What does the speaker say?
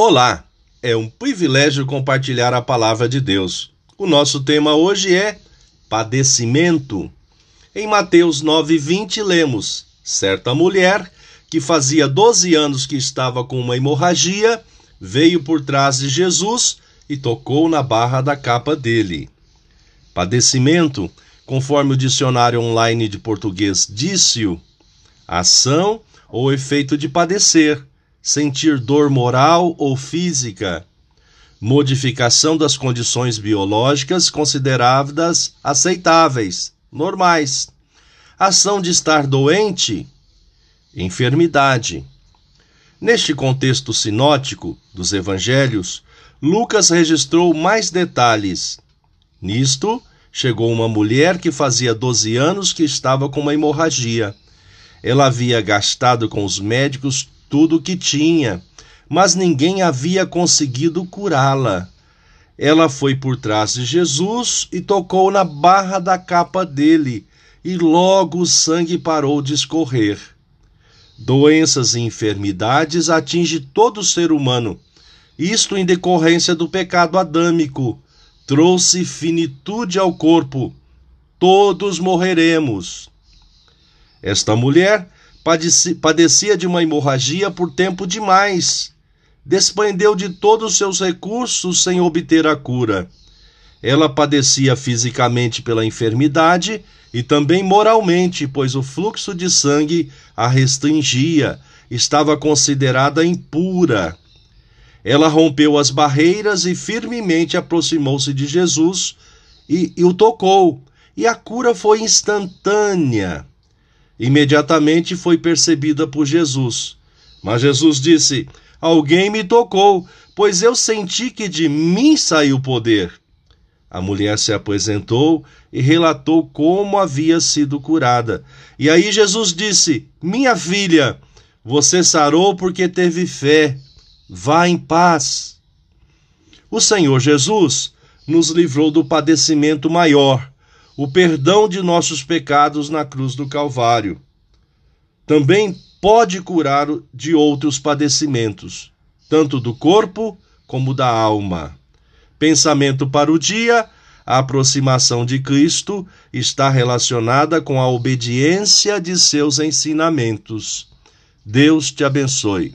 Olá, é um privilégio compartilhar a palavra de Deus. O nosso tema hoje é padecimento. Em Mateus 9:20 lemos: Certa mulher que fazia 12 anos que estava com uma hemorragia veio por trás de Jesus e tocou na barra da capa dele. Padecimento, conforme o dicionário online de português disse-o, ação ou efeito de padecer sentir dor moral ou física, modificação das condições biológicas consideradas aceitáveis, normais, ação de estar doente, enfermidade. Neste contexto sinótico dos evangelhos, Lucas registrou mais detalhes. Nisto, chegou uma mulher que fazia 12 anos que estava com uma hemorragia. Ela havia gastado com os médicos tudo o que tinha, mas ninguém havia conseguido curá-la. Ela foi por trás de Jesus e tocou na barra da capa dele, e logo o sangue parou de escorrer. Doenças e enfermidades atingem todo ser humano. Isto em decorrência do pecado adâmico. Trouxe finitude ao corpo. Todos morreremos. Esta mulher padecia de uma hemorragia por tempo demais. Despendeu de todos os seus recursos sem obter a cura. Ela padecia fisicamente pela enfermidade e também moralmente, pois o fluxo de sangue a restringia, estava considerada impura. Ela rompeu as barreiras e firmemente aproximou-se de Jesus e, e o tocou, e a cura foi instantânea imediatamente foi percebida por Jesus. Mas Jesus disse: Alguém me tocou, pois eu senti que de mim saiu poder. A mulher se apresentou e relatou como havia sido curada. E aí Jesus disse: Minha filha, você sarou porque teve fé. Vá em paz. O Senhor Jesus nos livrou do padecimento maior o perdão de nossos pecados na cruz do Calvário. Também pode curar de outros padecimentos, tanto do corpo como da alma. Pensamento para o dia: a aproximação de Cristo está relacionada com a obediência de seus ensinamentos. Deus te abençoe.